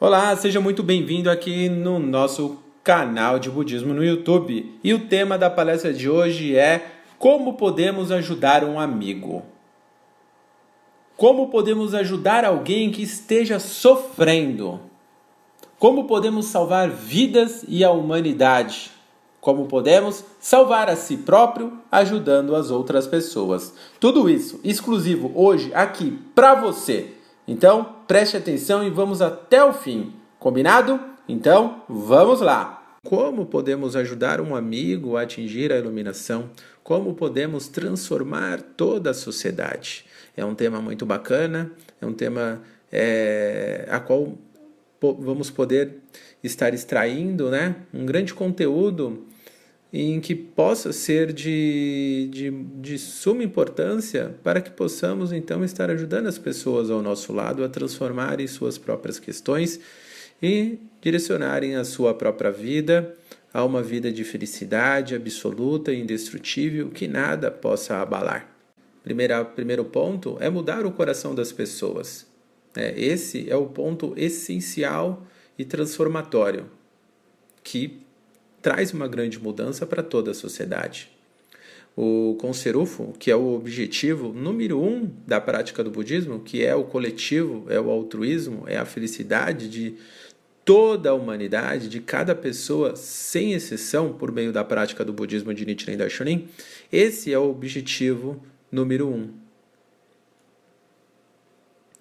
Olá, seja muito bem-vindo aqui no nosso canal de budismo no YouTube. E o tema da palestra de hoje é como podemos ajudar um amigo. Como podemos ajudar alguém que esteja sofrendo? Como podemos salvar vidas e a humanidade? Como podemos salvar a si próprio ajudando as outras pessoas? Tudo isso exclusivo hoje aqui para você. Então, preste atenção e vamos até o fim. Combinado? Então, vamos lá. Como podemos ajudar um amigo a atingir a iluminação? Como podemos transformar toda a sociedade? É um tema muito bacana, é um tema é, a qual vamos poder estar extraindo né, um grande conteúdo em que possa ser de, de, de suma importância para que possamos então estar ajudando as pessoas ao nosso lado a transformarem suas próprias questões e direcionarem a sua própria vida a uma vida de felicidade absoluta e indestrutível que nada possa abalar. Primeira, primeiro ponto é mudar o coração das pessoas. É, esse é o ponto essencial e transformatório que traz uma grande mudança para toda a sociedade. O Conserufo, que é o objetivo número um da prática do budismo, que é o coletivo, é o altruísmo, é a felicidade de toda a humanidade, de cada pessoa, sem exceção, por meio da prática do budismo de Nichiren Daishonin, esse é o objetivo número um.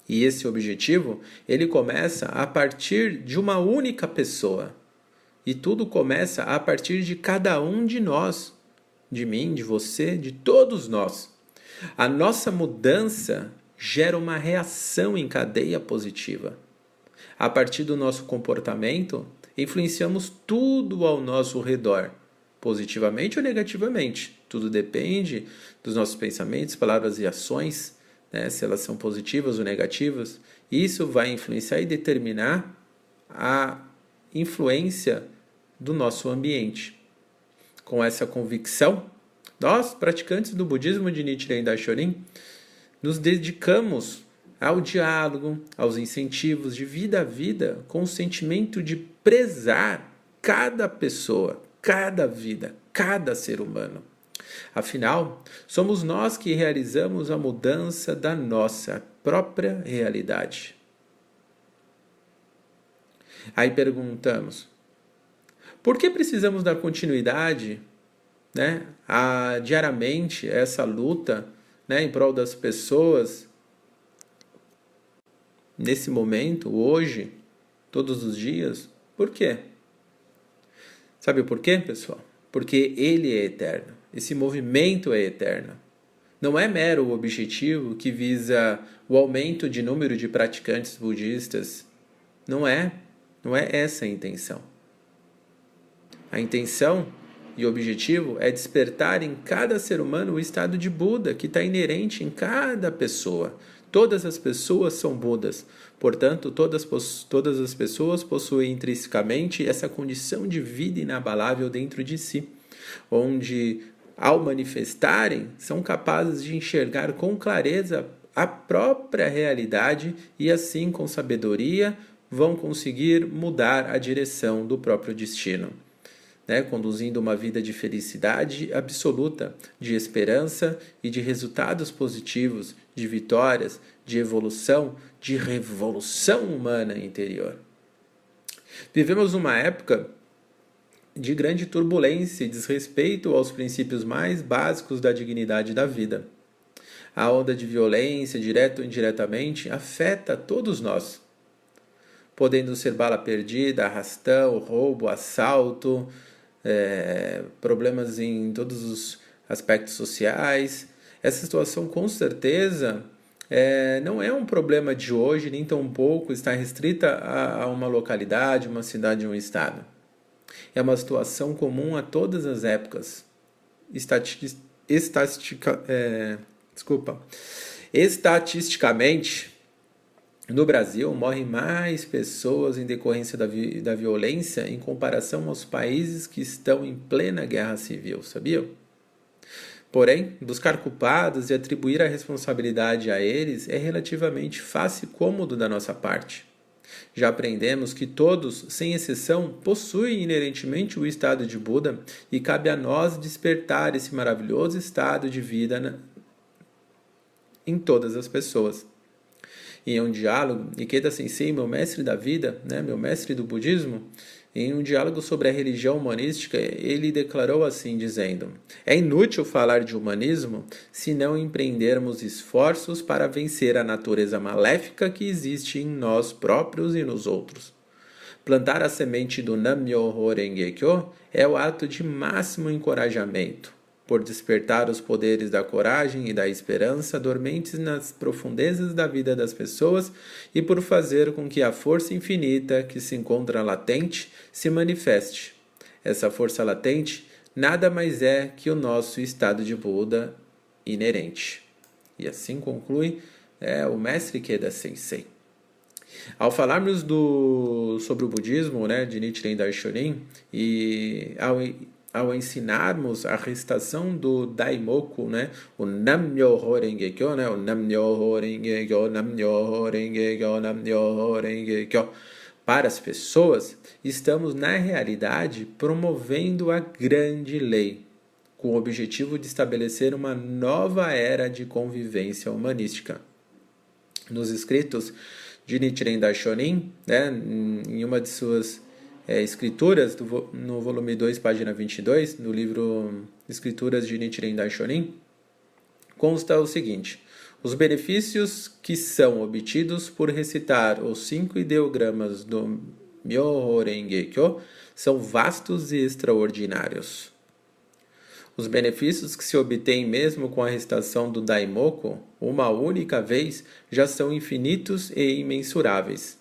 E esse objetivo, ele começa a partir de uma única pessoa. E tudo começa a partir de cada um de nós, de mim, de você, de todos nós. A nossa mudança gera uma reação em cadeia positiva. A partir do nosso comportamento, influenciamos tudo ao nosso redor, positivamente ou negativamente. Tudo depende dos nossos pensamentos, palavras e ações, né? se elas são positivas ou negativas. Isso vai influenciar e determinar a influência do nosso ambiente. Com essa convicção, nós, praticantes do budismo de Nichiren Daishonin, nos dedicamos ao diálogo, aos incentivos de vida a vida, com o sentimento de prezar cada pessoa, cada vida, cada ser humano. Afinal, somos nós que realizamos a mudança da nossa própria realidade. Aí perguntamos: por que precisamos dar continuidade né, a, diariamente essa luta né, em prol das pessoas nesse momento, hoje, todos os dias? Por quê? Sabe por quê, pessoal? Porque ele é eterno. Esse movimento é eterno. Não é mero objetivo que visa o aumento de número de praticantes budistas. Não é. Não é essa a intenção. A intenção e o objetivo é despertar em cada ser humano o estado de Buda que está inerente em cada pessoa. Todas as pessoas são Budas, portanto, todas, todas as pessoas possuem intrinsecamente essa condição de vida inabalável dentro de si, onde, ao manifestarem, são capazes de enxergar com clareza a própria realidade e, assim, com sabedoria, vão conseguir mudar a direção do próprio destino né, conduzindo uma vida de felicidade absoluta, de esperança e de resultados positivos, de vitórias, de evolução, de revolução humana interior. Vivemos uma época de grande turbulência e desrespeito aos princípios mais básicos da dignidade da vida. A onda de violência, direto ou indiretamente, afeta todos nós, podendo ser bala perdida, arrastão, roubo, assalto, é, problemas em todos os aspectos sociais. Essa situação, com certeza, é, não é um problema de hoje, nem tão pouco está restrita a, a uma localidade, uma cidade, um estado. É uma situação comum a todas as épocas. estatistica, é, desculpa. Estatisticamente, no Brasil, morrem mais pessoas em decorrência da, vi da violência em comparação aos países que estão em plena guerra civil, sabiam? Porém, buscar culpados e atribuir a responsabilidade a eles é relativamente fácil e cômodo da nossa parte. Já aprendemos que todos, sem exceção, possuem inerentemente o estado de Buda e cabe a nós despertar esse maravilhoso estado de vida na... em todas as pessoas. Em um diálogo, Ikeda Sensei, meu mestre da vida, né, meu mestre do budismo, em um diálogo sobre a religião humanística, ele declarou assim, dizendo: É inútil falar de humanismo se não empreendermos esforços para vencer a natureza maléfica que existe em nós próprios e nos outros. Plantar a semente do Nam-myoho Renge-kyo é o ato de máximo encorajamento por despertar os poderes da coragem e da esperança dormentes nas profundezas da vida das pessoas e por fazer com que a força infinita que se encontra latente se manifeste. Essa força latente nada mais é que o nosso estado de Buda inerente. E assim conclui é, o mestre Keda Sensei. Ao falarmos do, sobre o budismo né, de Nichiren Daishonin e ao ao ensinarmos a recitação do Daimoku, né? O Nam-myoho Renge-kyo, né? O Nam-myoho Renge-kyo, Nam-myoho Renge-kyo, Nam-myoho Renge-kyo para as pessoas, estamos na realidade promovendo a grande lei, com o objetivo de estabelecer uma nova era de convivência humanística. Nos escritos de Nichiren Daishonin, né, em uma de suas é, Escrituras, do, no volume 2, página 22, no livro Escrituras de Nichiren Daishonin, consta o seguinte: os benefícios que são obtidos por recitar os cinco ideogramas do Myoho Renge são vastos e extraordinários. Os benefícios que se obtêm mesmo com a recitação do Daimoku, uma única vez, já são infinitos e imensuráveis.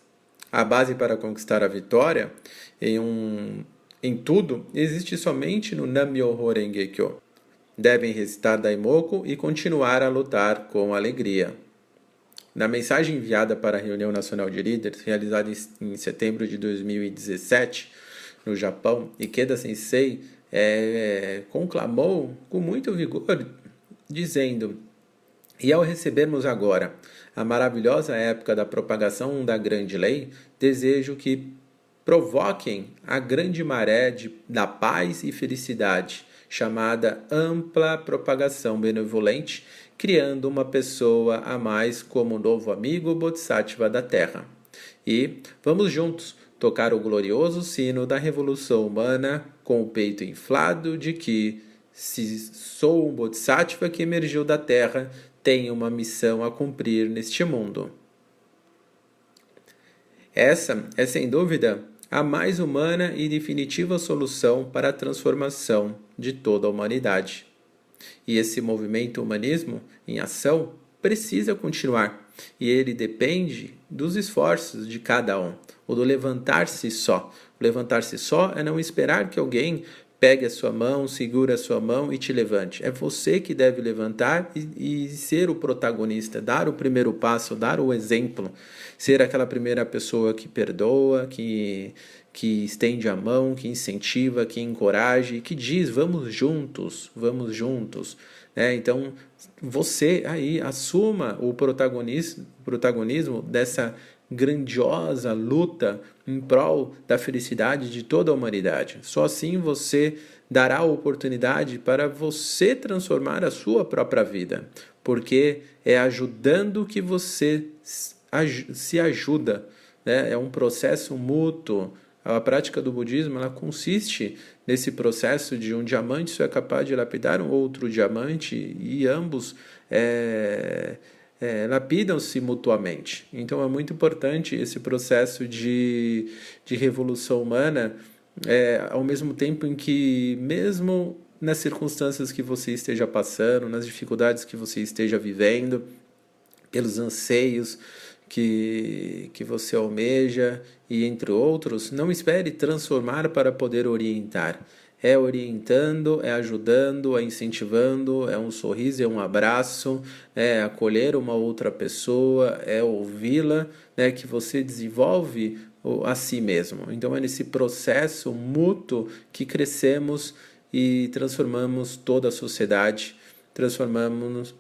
A base para conquistar a vitória em, um, em tudo existe somente no Nam-myoho Renge Kyo. Devem recitar Daimoku e continuar a lutar com alegria. Na mensagem enviada para a Reunião Nacional de Líderes, realizada em setembro de 2017, no Japão, Ikeda Sensei é, conclamou com muito vigor, dizendo: E ao recebermos agora a maravilhosa época da propagação da grande lei, desejo que provoquem a grande maré de, da paz e felicidade, chamada ampla propagação benevolente, criando uma pessoa a mais como novo amigo Bodhisattva da Terra. E vamos juntos tocar o glorioso sino da revolução humana com o peito inflado de que, se sou um Bodhisattva que emergiu da Terra, tenho uma missão a cumprir neste mundo. Essa é, sem dúvida, a mais humana e definitiva solução para a transformação de toda a humanidade. E esse movimento humanismo em ação precisa continuar, e ele depende dos esforços de cada um, o do levantar-se só. Levantar-se só é não esperar que alguém pegue a sua mão, segure a sua mão e te levante. É você que deve levantar e, e, ser o protagonista, dar o primeiro passo, dar o exemplo, ser aquela primeira pessoa que perdoa, que, que estende a mão, que incentiva, que encoraja, que diz: vamos juntos, vamos juntos. Né? Então, você aí assuma o protagonismo, protagonismo dessa grandiosa luta em prol da felicidade de toda a humanidade. Só assim você dará a oportunidade para você transformar a sua própria vida, porque é ajudando que você se ajuda. Né? É um processo mútuo. A prática do budismo ela consiste nesse processo de um diamante só é capaz de lapidar um outro diamante e ambos é, é, lapidam-se mutuamente. Então é muito importante esse processo de, de revolução humana, é, ao mesmo tempo em que, mesmo nas circunstâncias que você esteja passando, nas dificuldades que você esteja vivendo, pelos anseios que, que você almeja e entre outros, não espere transformar para poder orientar é orientando, é ajudando, é incentivando, é um sorriso, é um abraço, é acolher uma outra pessoa, é ouvi-la, né, que você desenvolve a si mesmo. Então é nesse processo mútuo que crescemos e transformamos toda a sociedade, transformamos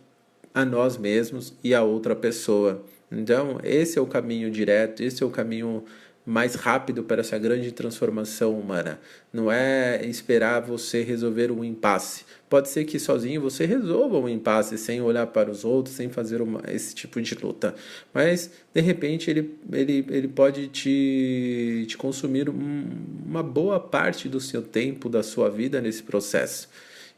a nós mesmos e a outra pessoa. Então, esse é o caminho direto, esse é o caminho mais rápido para essa grande transformação humana. Não é esperar você resolver um impasse. Pode ser que sozinho você resolva um impasse sem olhar para os outros, sem fazer uma, esse tipo de luta. Mas, de repente, ele, ele, ele pode te, te consumir um, uma boa parte do seu tempo, da sua vida nesse processo.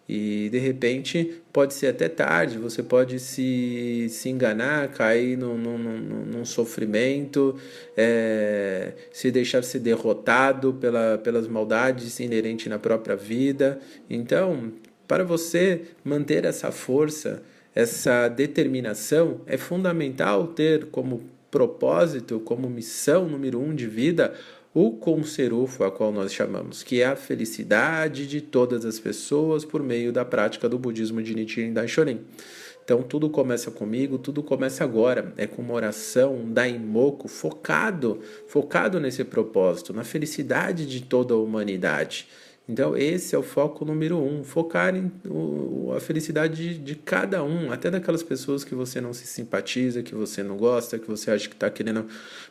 E de repente pode ser até tarde, você pode se, se enganar, cair num, num, num, sofrimento, é, se deixar ser derrotado pela, pelas maldades inerentes na própria vida. Então, para você manter essa força, essa determinação, é fundamental ter como propósito, como missão número um de vida, o conserufo, a qual nós chamamos, que é a felicidade de todas as pessoas por meio da prática do budismo de Nichiren Daishonin. Então tudo começa comigo, tudo começa agora. É com uma oração, um daimoku focado, focado nesse propósito, na felicidade de toda a humanidade. Então, esse é o foco número um: focar em o, a felicidade de, de, cada um, até daquelas pessoas que você não se simpatiza, que você não gosta, que você acha que está querendo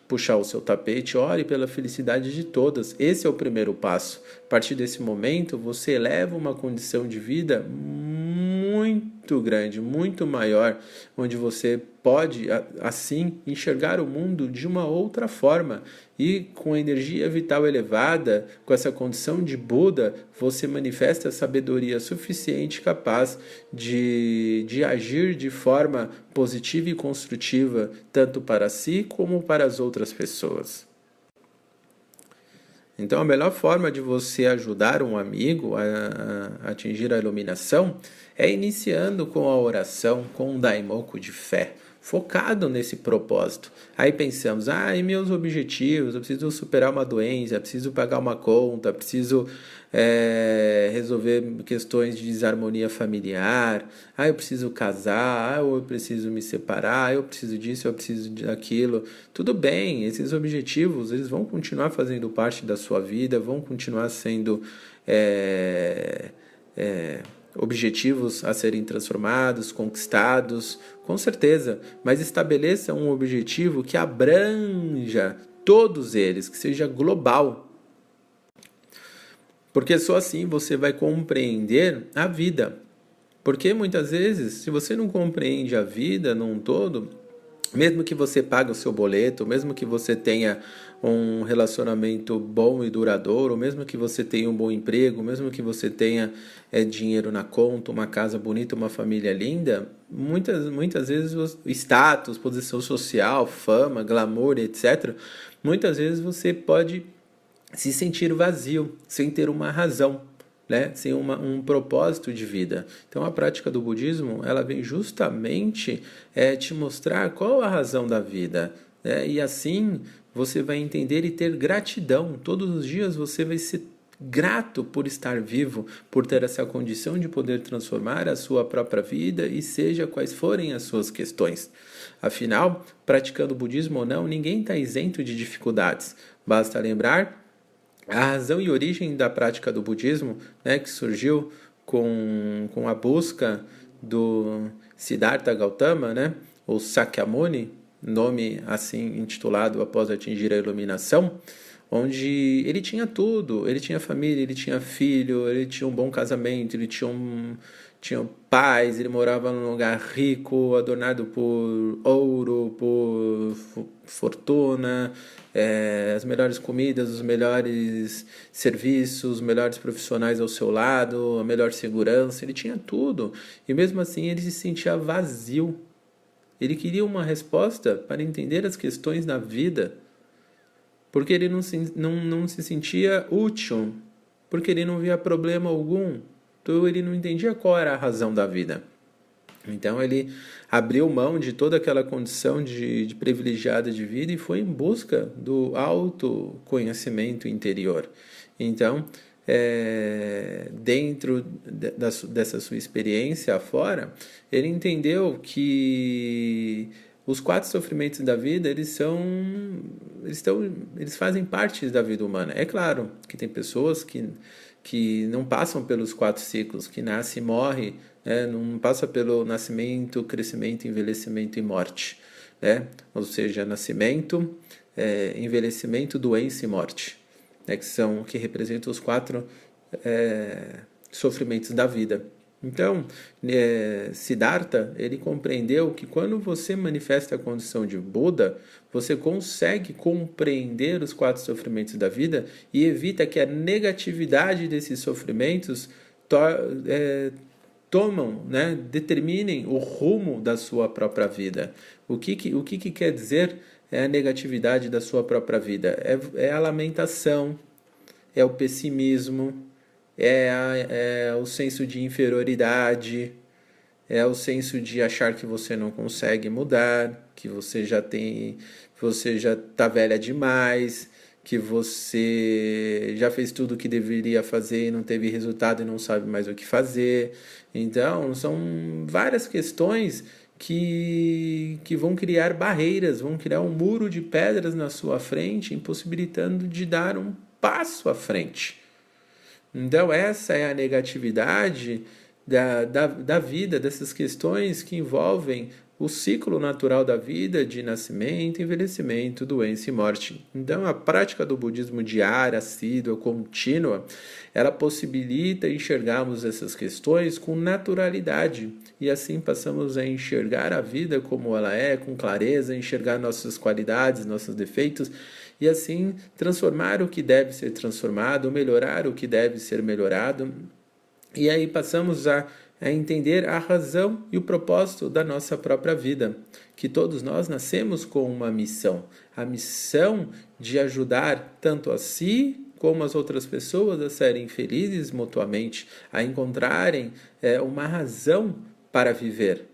puxar o seu tapete. Ore pela felicidade de todas. Esse é o primeiro passo. A partir desse momento, você eleva uma condição de vida muito grande, muito maior, onde você pode assim enxergar o mundo de uma outra forma e com a energia vital elevada, com essa condição de Buda, você manifesta sabedoria suficiente capaz de, de agir de forma positiva e construtiva, tanto para si como para as outras pessoas. Então, a melhor forma de você ajudar um amigo a, a atingir a iluminação é iniciando com a oração, com um daimoku de fé focado nesse propósito. Aí pensamos, ah, e meus objetivos? Eu preciso superar uma doença, preciso pagar uma conta, preciso é, resolver questões de desarmonia familiar, ah, eu preciso casar, ah, eu preciso me separar, ah, eu preciso disso, eu preciso daquilo. Tudo bem, esses objetivos eles vão continuar fazendo parte da sua vida, vão continuar sendo é, é, objetivos a serem transformados, conquistados, com certeza, mas estabeleça um objetivo que abranja todos eles, que seja global. Porque só assim você vai compreender a vida. Porque muitas vezes, se você não compreende a vida num todo, mesmo que você pague o seu boleto, mesmo que você tenha um relacionamento bom e duradouro, mesmo que você tenha um bom emprego, mesmo que você tenha é, dinheiro na conta, uma casa bonita, uma família linda, muitas, muitas vezes status, posição social, fama, glamour, etc., muitas vezes você pode se sentir vazio, sem ter uma razão né, sem uma, um propósito de vida. Então a prática do budismo ela vem justamente é, te mostrar qual a razão da vida. Né? E assim você vai entender e ter gratidão. Todos os dias você vai ser grato por estar vivo, por ter essa condição de poder transformar a sua própria vida e seja quais forem as suas questões. Afinal, praticando budismo ou não, ninguém está isento de dificuldades. Basta lembrar a razão e origem da prática do budismo, né, que surgiu com, com a busca do Siddhartha Gautama, né, ou Sakyamuni, nome assim intitulado após atingir a iluminação, onde ele tinha tudo, ele tinha família, ele tinha filho, ele tinha um bom casamento, ele tinha um tinha paz, ele morava num lugar rico, adornado por ouro, por fortuna, é, as melhores comidas, os melhores serviços, os melhores profissionais ao seu lado, a melhor segurança, ele tinha tudo. E mesmo assim ele se sentia vazio. Ele queria uma resposta para entender as questões da vida, porque ele não se, não, não se sentia útil, porque ele não via problema algum então ele não entendia qual era a razão da vida. Então ele abriu mão de toda aquela condição de, de privilegiada de vida e foi em busca do autoconhecimento interior. Então, é, dentro de, da, dessa sua experiência afora, ele entendeu que os quatro sofrimentos da vida eles são eles estão eles fazem parte da vida humana é claro que tem pessoas que que não passam pelos quatro ciclos, que nasce e morre, né? não passa pelo nascimento, crescimento, envelhecimento e morte. né? ou seja, nascimento, é, envelhecimento, doença e morte, né? que são que representam os quatro é, sofrimentos da vida. Então, é, Siddhartha, ele compreendeu que quando você manifesta a condição de Buda, você consegue compreender os quatro sofrimentos da vida e evita que a negatividade desses sofrimentos to, é, tomam, né, determinem o rumo da sua própria vida. O que, que, o que, que quer dizer é a negatividade da sua própria vida? É, é a lamentação, é o pessimismo, é, a, é o senso de inferioridade, é o senso de achar que você não consegue mudar, que você já tem, você já está velha demais, que você já fez tudo o que deveria fazer e não teve resultado e não sabe mais o que fazer. Então, são várias questões que, que vão criar barreiras, vão criar um muro de pedras na sua frente, impossibilitando de dar um passo à frente. Então, essa é a negatividade da, da, da vida, dessas questões que envolvem o ciclo natural da vida de nascimento, envelhecimento, doença e morte. Então, a prática do budismo diária, assídua, contínua, ela possibilita enxergarmos essas questões com naturalidade e assim passamos a enxergar a vida como ela é, com clareza, enxergar nossas qualidades, nossos defeitos e assim transformar o que deve ser transformado, melhorar o que deve ser melhorado. E aí passamos a a entender a razão e o propósito da nossa própria vida, que todos nós nascemos com uma missão, a missão de ajudar tanto a si como as outras pessoas a serem felizes mutuamente, a encontrarem é, uma razão para viver.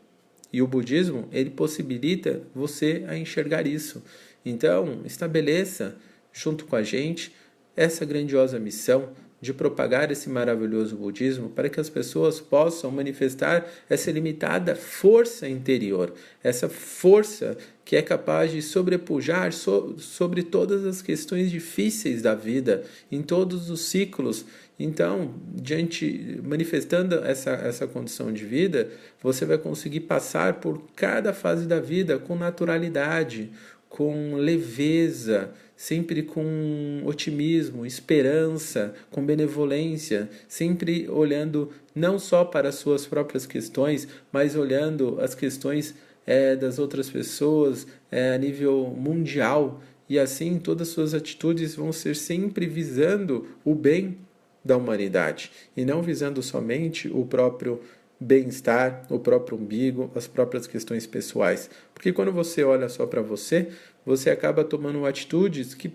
E o budismo ele possibilita você a enxergar isso. Então, estabeleça junto com a gente essa grandiosa missão de propagar esse maravilhoso budismo para que as pessoas possam manifestar essa limitada força interior, essa força que é capaz de sobrepujar so, sobre todas as questões difíceis da vida, em todos os ciclos. Então, diante manifestando essa, essa condição de vida, você vai conseguir passar por cada fase da vida com naturalidade, com leveza, sempre com otimismo, esperança, com benevolência, sempre olhando não só para as suas próprias questões, mas olhando as questões é, das outras pessoas é, a nível mundial. E assim todas as suas atitudes vão ser sempre visando o bem da humanidade e não visando somente o próprio bem-estar, o próprio umbigo, as próprias questões pessoais. Porque quando você olha só para você, você acaba tomando atitudes que,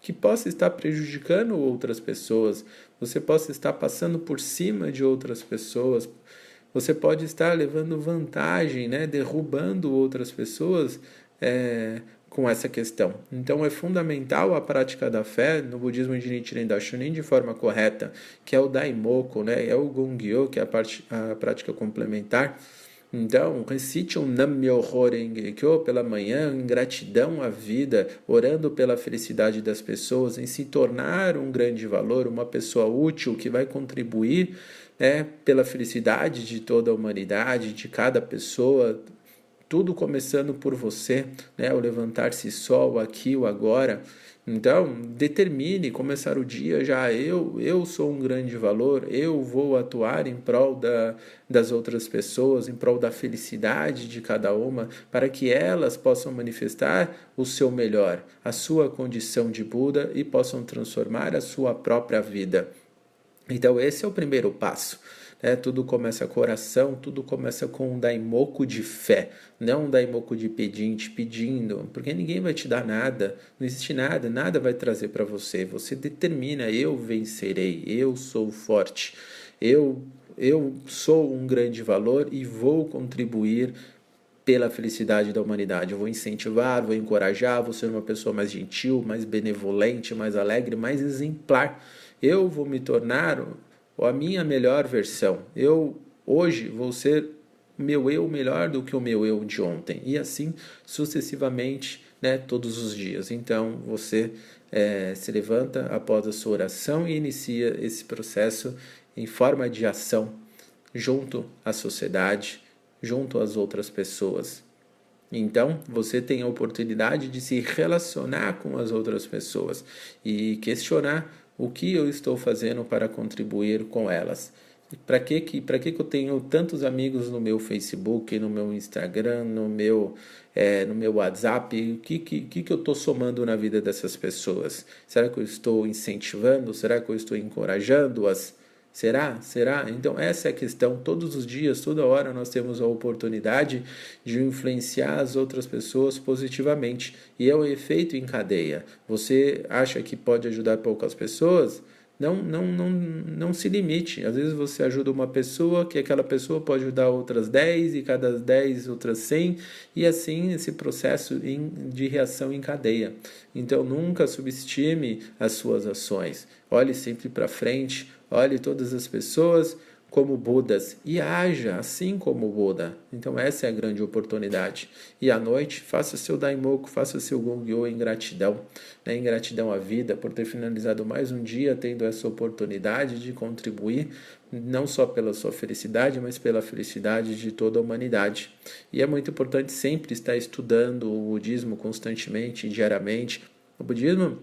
que possa estar prejudicando outras pessoas, você possa estar passando por cima de outras pessoas, você pode estar levando vantagem, né, derrubando outras pessoas é, com essa questão. Então é fundamental a prática da fé no budismo de Nichiren Daishonin de forma correta, que é o Daimoku, né? é o Gongyo, que é a, parte, a prática complementar. Então, recite um Nam-myoho Renge-kyo pela manhã, em gratidão à vida, orando pela felicidade das pessoas, em se tornar um grande valor, uma pessoa útil que vai contribuir né, pela felicidade de toda a humanidade, de cada pessoa, tudo começando por você, né? O levantar-se só, o aqui, o agora. Então, determine começar o dia já eu, eu sou um grande valor, eu vou atuar em prol da, das outras pessoas, em prol da felicidade de cada uma, para que elas possam manifestar o seu melhor, a sua condição de Buda e possam transformar a sua própria vida. Então, esse é o primeiro passo. É, tudo começa com oração, tudo começa com um daimoku de fé, não um daimoku de pedinte, pedindo, porque ninguém vai te dar nada, não existe nada, nada vai trazer para você. Você determina, eu vencerei, eu sou forte, eu, eu sou um grande valor e vou contribuir pela felicidade da humanidade. Eu vou incentivar, vou encorajar, vou ser uma pessoa mais gentil, mais benevolente, mais alegre, mais exemplar. Eu vou me tornar ou a minha melhor versão. Eu hoje vou ser meu eu melhor do que o meu eu de ontem e assim sucessivamente, né, todos os dias. Então você é, se levanta após a sua oração e inicia esse processo em forma de ação junto à sociedade, junto às outras pessoas. Então, você tem a oportunidade de se relacionar com as outras pessoas e questionar o que eu estou fazendo para contribuir com elas. Para que, que, que, que eu tenho tantos amigos no meu Facebook, no meu Instagram, no meu, é, no meu WhatsApp? O que, que, que eu estou somando na vida dessas pessoas? Será que eu estou incentivando? Será que eu estou encorajando-as? Será? Será? Então, essa é a questão. Todos os dias, toda hora, nós temos a oportunidade de influenciar as outras pessoas positivamente. E é o efeito em cadeia. Você acha que pode ajudar poucas pessoas? Não, não, não, não se limite. Às vezes você ajuda uma pessoa, que aquela pessoa pode ajudar outras 10, e cada 10 outras 100, e assim esse processo de reação em cadeia. Então nunca subestime as suas ações. Olhe sempre para frente, olhe todas as pessoas como Budas e haja assim como Buda. Então essa é a grande oportunidade. E à noite, faça seu Daimoku, faça seu Gongyo em gratidão, né? em gratidão à vida por ter finalizado mais um dia tendo essa oportunidade de contribuir não só pela sua felicidade, mas pela felicidade de toda a humanidade. E é muito importante sempre estar estudando o budismo constantemente, diariamente. O budismo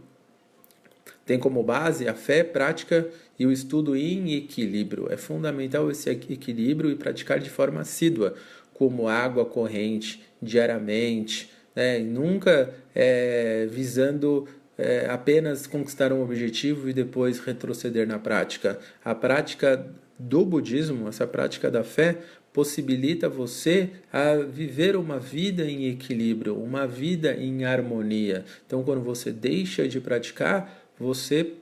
tem como base a fé, prática e o estudo em equilíbrio. É fundamental esse equilíbrio e praticar de forma assídua, como água corrente, diariamente, né? nunca é, visando é, apenas conquistar um objetivo e depois retroceder na prática. A prática do budismo, essa prática da fé, possibilita você a viver uma vida em equilíbrio, uma vida em harmonia. Então, quando você deixa de praticar, você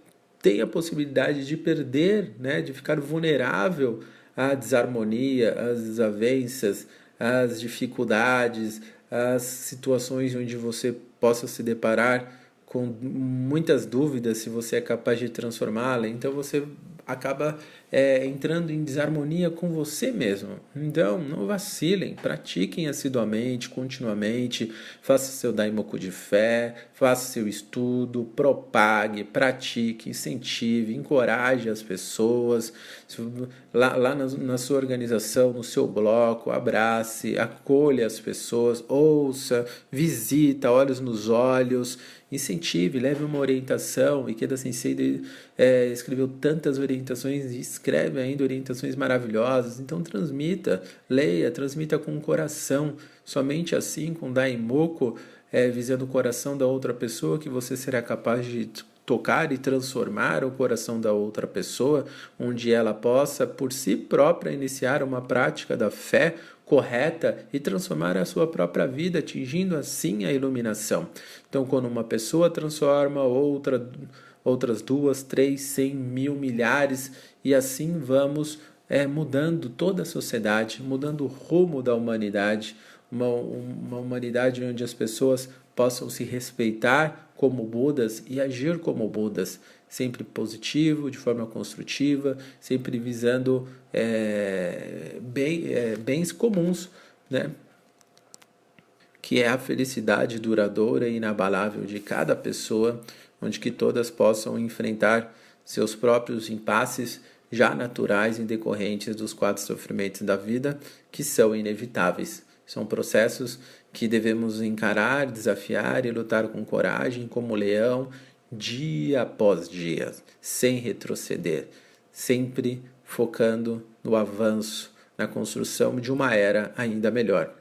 tem a possibilidade de perder, né, de ficar vulnerável à desarmonia, às desavenças, às dificuldades, às situações onde você possa se deparar com muitas dúvidas se você é capaz de transformá-la. Então você acaba é, entrando em desarmonia com você mesmo. Então, não vacilem, pratiquem assiduamente, continuamente, faça seu daimoku de fé, faça seu estudo, propague, pratique, incentive, encoraje as pessoas. Lá, lá na, na sua organização, no seu bloco, abrace, acolha as pessoas, ouça, visita, olhos nos olhos incentive, leve uma orientação. Ikeda Sensei é, escreveu tantas orientações escreve ainda orientações maravilhosas. Então transmita, leia, transmita com o coração. Somente assim, com Daimoku, é, visando o coração da outra pessoa, que você será capaz de tocar e transformar o coração da outra pessoa, onde ela possa por si própria iniciar uma prática da fé, correta e transformar a sua própria vida, atingindo assim a iluminação. Então, quando uma pessoa transforma outra, outras duas, três, cem, mil, milhares, e assim vamos é, mudando toda a sociedade, mudando o rumo da humanidade, uma, uma humanidade onde as pessoas possam se respeitar como Budas e agir como Budas, sempre positivo, de forma construtiva, sempre visando é, bem, é, bens comuns, né? que é a felicidade duradoura e inabalável de cada pessoa, onde que todas possam enfrentar seus próprios impasses já naturais e decorrentes dos quatro sofrimentos da vida, que são inevitáveis. São processos que devemos encarar, desafiar e lutar com coragem, como leão, dia após dia, sem retroceder, sempre focando no avanço, na construção de uma era ainda melhor.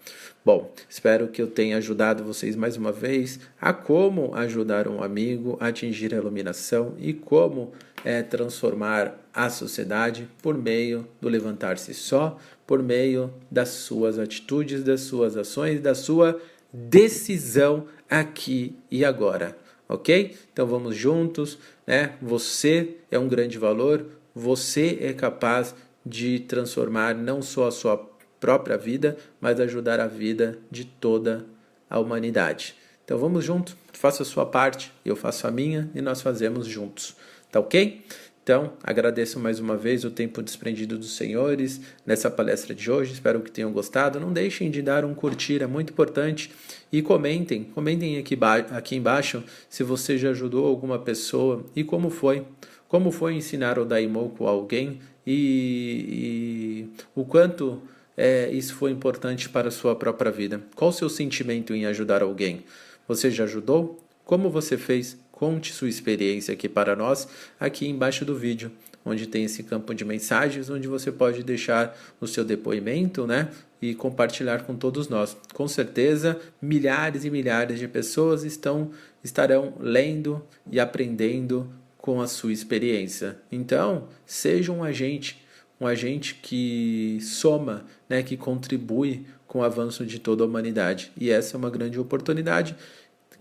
Bom, espero que eu tenha ajudado vocês mais uma vez a como ajudar um amigo a atingir a iluminação e como é, transformar a sociedade por meio do levantar-se só, por meio das suas atitudes, das suas ações, da sua decisão aqui e agora ok? Então vamos juntos, né? Você é um grande valor, você é capaz de transformar não só a sua própria vida, mas ajudar a vida de toda a humanidade. Então vamos juntos, faça a sua parte, eu faço a minha e nós fazemos juntos, tá ok? Então, agradeço mais uma vez o tempo desprendido dos senhores nessa palestra de hoje. Espero que tenham gostado. Não deixem de dar um curtir, é muito importante. E comentem, comentem aqui, aqui embaixo se você já ajudou alguma pessoa e como foi. Como foi ensinar o Daimoku a alguém e, e o quanto é, isso foi importante para a sua própria vida? Qual o seu sentimento em ajudar alguém? Você já ajudou? Como você fez? Conte sua experiência aqui para nós, aqui embaixo do vídeo, onde tem esse campo de mensagens, onde você pode deixar o seu depoimento, né? E compartilhar com todos nós. Com certeza, milhares e milhares de pessoas estão estarão lendo e aprendendo com a sua experiência. Então, seja um agente, um agente que soma, né, que contribui com o avanço de toda a humanidade. E essa é uma grande oportunidade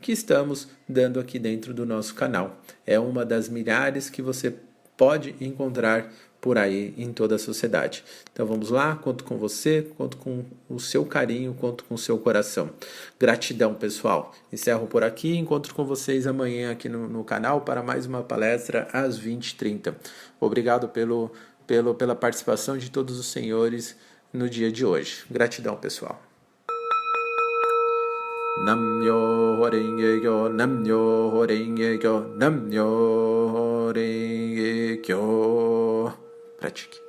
que estamos dando aqui dentro do nosso canal. É uma das milhares que você pode encontrar por aí em toda a sociedade. Então vamos lá, conto com você, conto com o seu carinho, conto com o seu coração. Gratidão, pessoal. Encerro por aqui, encontro com vocês amanhã aqui no, no canal para mais uma palestra às 20h30. Obrigado pelo, pelo, pela participação de todos os senhores no dia de hoje. Gratidão, pessoal. Namyo Renge Kyo, Namyo Renge Kyo, Namyo Renge Kyo. Pratique.